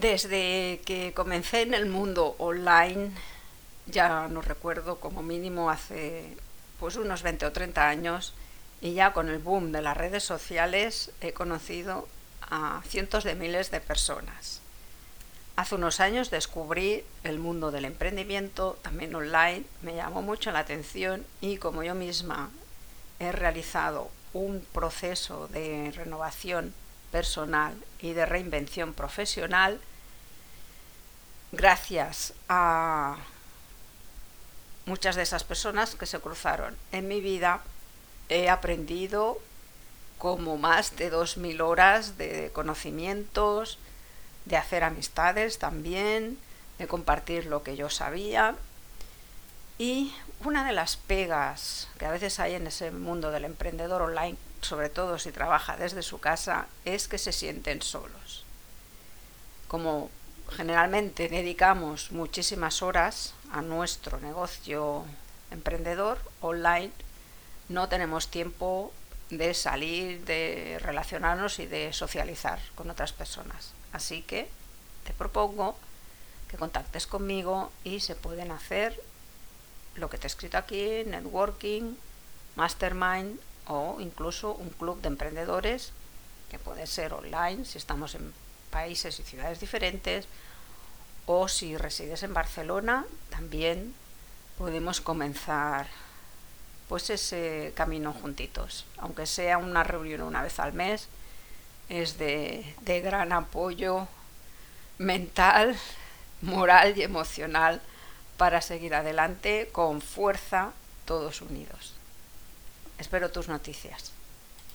Desde que comencé en el mundo online, ya no recuerdo, como mínimo hace pues unos 20 o 30 años, y ya con el boom de las redes sociales he conocido a cientos de miles de personas. Hace unos años descubrí el mundo del emprendimiento, también online, me llamó mucho la atención y como yo misma he realizado un proceso de renovación personal y de reinvención profesional, gracias a muchas de esas personas que se cruzaron en mi vida, he aprendido como más de 2.000 horas de conocimientos, de hacer amistades también, de compartir lo que yo sabía. Y una de las pegas que a veces hay en ese mundo del emprendedor online, sobre todo si trabaja desde su casa, es que se sienten solos. Como generalmente dedicamos muchísimas horas a nuestro negocio emprendedor online, no tenemos tiempo de salir, de relacionarnos y de socializar con otras personas. Así que te propongo que contactes conmigo y se pueden hacer lo que te he escrito aquí, networking, mastermind o incluso un club de emprendedores que puede ser online si estamos en países y ciudades diferentes o si resides en Barcelona también podemos comenzar pues ese camino juntitos. Aunque sea una reunión una vez al mes es de, de gran apoyo mental moral y emocional para seguir adelante con fuerza todos unidos. Espero tus noticias